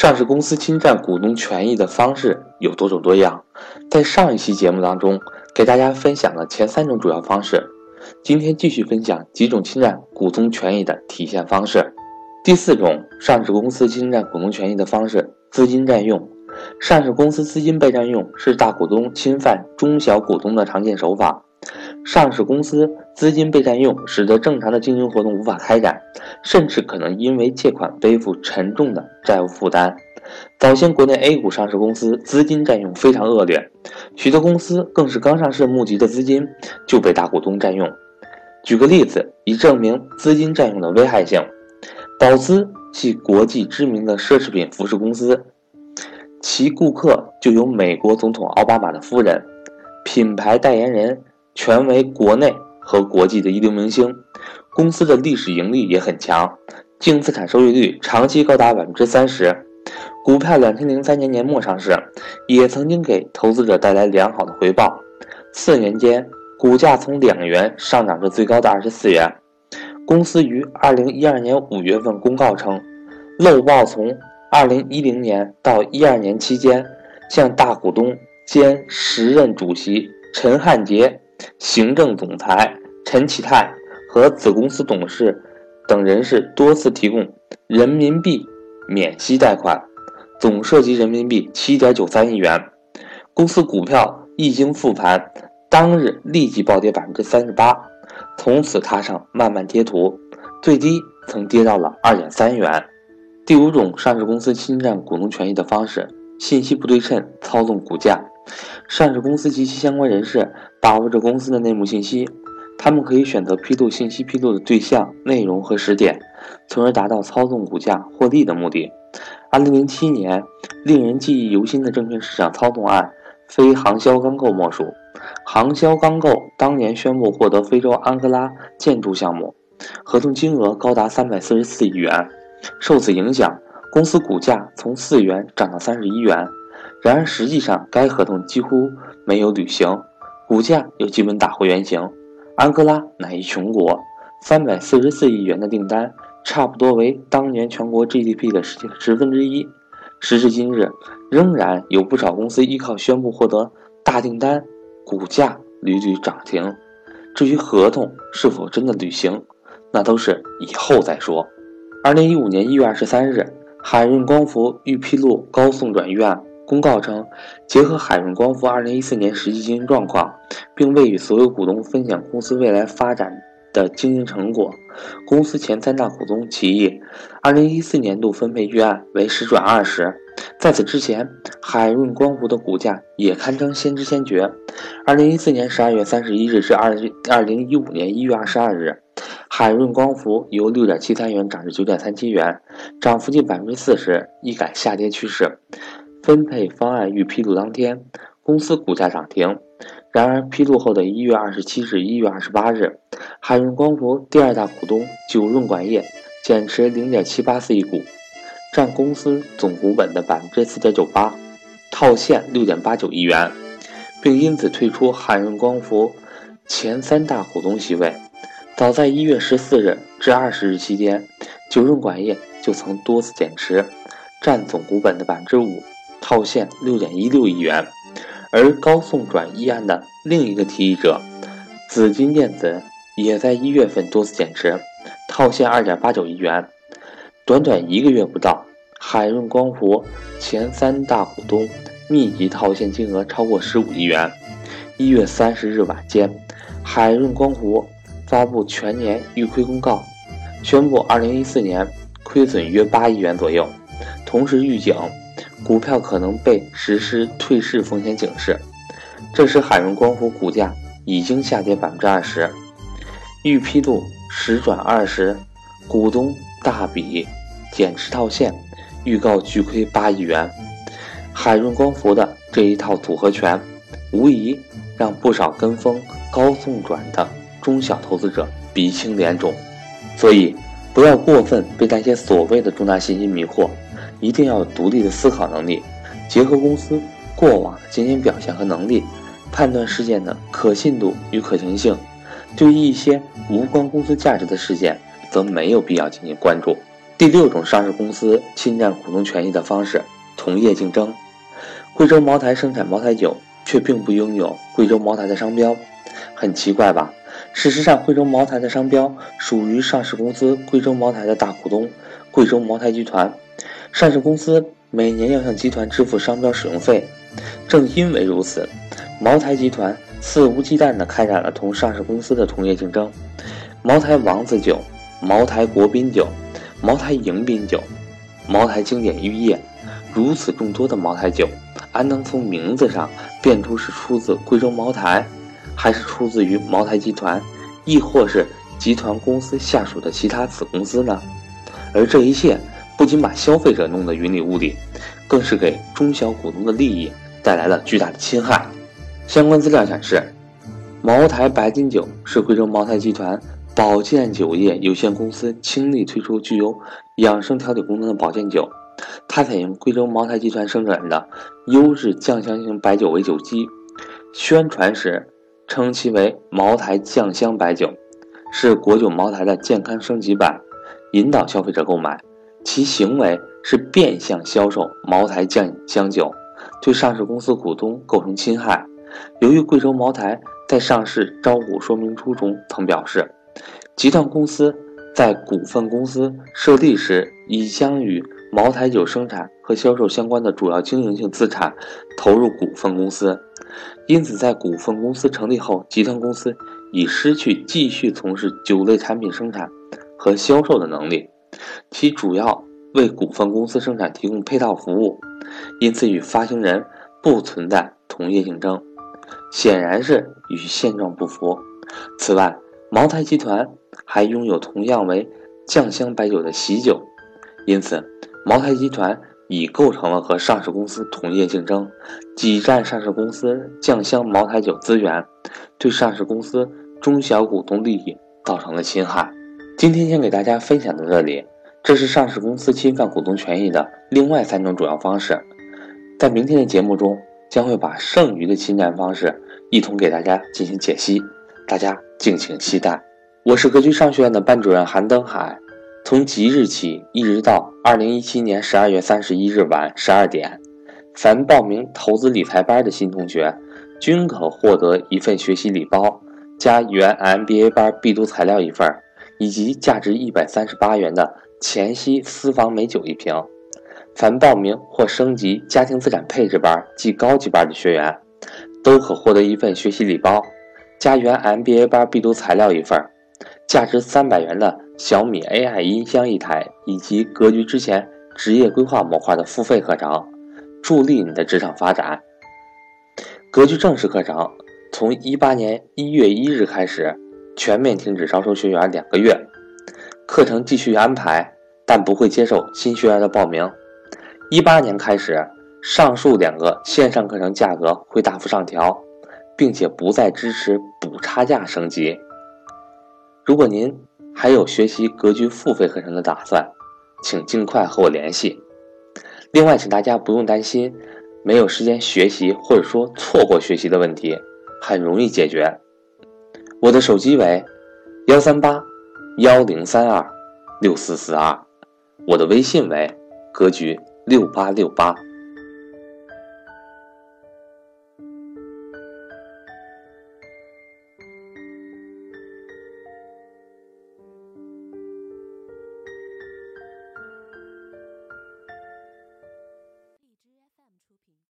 上市公司侵占股东权益的方式有多种多样，在上一期节目当中给大家分享了前三种主要方式，今天继续分享几种侵占股东权益的体现方式。第四种，上市公司侵占股东权益的方式——资金占用。上市公司资金被占用是大股东侵犯中小股东的常见手法。上市公司资金被占用，使得正常的经营活动无法开展，甚至可能因为借款背负沉重的债务负担。早先国内 A 股上市公司资金占用非常恶劣，许多公司更是刚上市募集的资金就被大股东占用。举个例子，以证明资金占用的危害性：宝姿系国际知名的奢侈品服饰公司，其顾客就有美国总统奥巴马的夫人，品牌代言人。全为国内和国际的一流明星，公司的历史盈利也很强，净资产收益率长期高达百分之三十。股票两千零三年年末上市，也曾经给投资者带来良好的回报。四年间，股价从两元上涨至最高的二十四元。公司于二零一二年五月份公告称，漏报从二零一零年到一二年期间，向大股东兼时任主席陈汉杰。行政总裁陈启泰和子公司董事等人士多次提供人民币免息贷款，总涉及人民币七点九三亿元。公司股票一经复盘，当日立即暴跌百分之三十八，从此踏上漫漫跌途，最低曾跌到了二点三元。第五种上市公司侵占股东权益的方式：信息不对称，操纵股价。上市公司及其相关人士把握着公司的内幕信息，他们可以选择披露信息披露的对象、内容和时点，从而达到操纵股价获利的目的。二零零七年，令人记忆犹新的证券市场操纵案，非航销钢构莫属。航销钢构当年宣布获得非洲安哥拉建筑项目，合同金额高达三百四十四亿元。受此影响，公司股价从四元涨到三十一元。然而，实际上该合同几乎没有履行，股价又基本打回原形。安哥拉乃一穷国，三百四十四亿元的订单差不多为当年全国 GDP 的十十分之一。时至今日，仍然有不少公司依靠宣布获得大订单，股价屡屡涨停。至于合同是否真的履行，那都是以后再说。二零一五年一月二十三日，海润光伏预披露高送转预案。公告称，结合海润光伏2014年实际经营状况，并未与所有股东分享公司未来发展的经营成果。公司前三大股东提议，2014年度分配预案为十转二十。在此之前，海润光伏的股价也堪称先知先觉。2014年12月31日至2 2015年一月22日，海润光伏由6.73元涨至9.37元，涨幅近百分之四十，一改下跌趋势。分配方案预披露当天，公司股价涨停。然而，披露后的一月二十七日、一月二十八日，海润光伏第二大股东九润管业减持零点七八四亿股，占公司总股本的百分之四点九八，套现六点八九亿元，并因此退出海润光伏前三大股东席位。早在一月十四日至二十日期间，九润管业就曾多次减持，占总股本的百分之五。套现六点一六亿元，而高送转议案的另一个提议者紫金电子也在一月份多次减持，套现二点八九亿元。短短一个月不到，海润光伏前三大股东密集套现金额超过十五亿元。一月三十日晚间，海润光伏发布全年预亏公告，宣布二零一四年亏损约八亿元左右，同时预警。股票可能被实施退市风险警示，这时海润光伏股价已经下跌百分之二十。预披露十转二十，股东大笔减持套现，预告巨亏八亿元。海润光伏的这一套组合拳，无疑让不少跟风高送转的中小投资者鼻青脸肿。所以，不要过分被那些所谓的重大信息迷惑。一定要有独立的思考能力，结合公司过往的经营表现和能力，判断事件的可信度与可行性。对于一些无关公司价值的事件，则没有必要进行关注。第六种上市公司侵占股东权益的方式，同业竞争。贵州茅台生产茅台酒，却并不拥有贵州茅台的商标，很奇怪吧？事实上，贵州茅台的商标属于上市公司贵州茅台的大股东贵州茅台集团。上市公司每年要向集团支付商标使用费。正因为如此，茅台集团肆无忌惮地开展了同上市公司的同业竞争。茅台王子酒、茅台国宾酒、茅台迎宾酒、茅台经典玉液，如此众多的茅台酒，安能从名字上辨出是出自贵州茅台，还是出自于茅台集团，亦或是集团公司下属的其他子公司呢？而这一切不仅把消费者弄得云里雾里，更是给中小股东的利益带来了巨大的侵害。相关资料显示，茅台白金酒是贵州茅台集团。保健酒业有限公司倾力推出具有养生调理功能的保健酒，它采用贵州茅台集团生产的优质酱香型白酒为酒基，宣传时称其为茅台酱香白酒，是国酒茅台的健康升级版，引导消费者购买。其行为是变相销售茅台酱香酒，对上市公司股东构成侵害。由于贵州茅台在上市招股说明书中曾表示。集团公司在股份公司设立时，已将与茅台酒生产和销售相关的主要经营性资产投入股份公司，因此在股份公司成立后，集团公司已失去继续从事酒类产品生产和销售的能力，其主要为股份公司生产提供配套服务，因此与发行人不存在同业竞争，显然是与现状不符。此外，茅台集团。还拥有同样为酱香白酒的喜酒，因此茅台集团已构成了和上市公司同业竞争，挤占上市公司酱香茅台酒资源，对上市公司中小股东利益造成了侵害。今天先给大家分享到这里，这是上市公司侵犯股东权益的另外三种主要方式，在明天的节目中将会把剩余的侵占方式一同给大家进行解析，大家敬请期待。我是格局商学院的班主任韩登海。从即日起一直到二零一七年十二月三十一日晚十二点，凡报名投资理财班的新同学，均可获得一份学习礼包，加原 MBA 班必读材料一份，以及价值一百三十八元的黔西私房美酒一瓶。凡报名或升级家庭资产配置班及高级班的学员，都可获得一份学习礼包，加原 MBA 班必读材料一份。价值三百元的小米 AI 音箱一台，以及格局之前职业规划模块的付费课程，助力你的职场发展。格局正式课程从一八年一月一日开始全面停止招收学员两个月，课程继续安排，但不会接受新学员的报名。一八年开始，上述两个线上课程价格会大幅上调，并且不再支持补差价升级。如果您还有学习格局付费课程的打算，请尽快和我联系。另外，请大家不用担心没有时间学习或者说错过学习的问题，很容易解决。我的手机为幺三八幺零三二六四四二，我的微信为格局六八六八。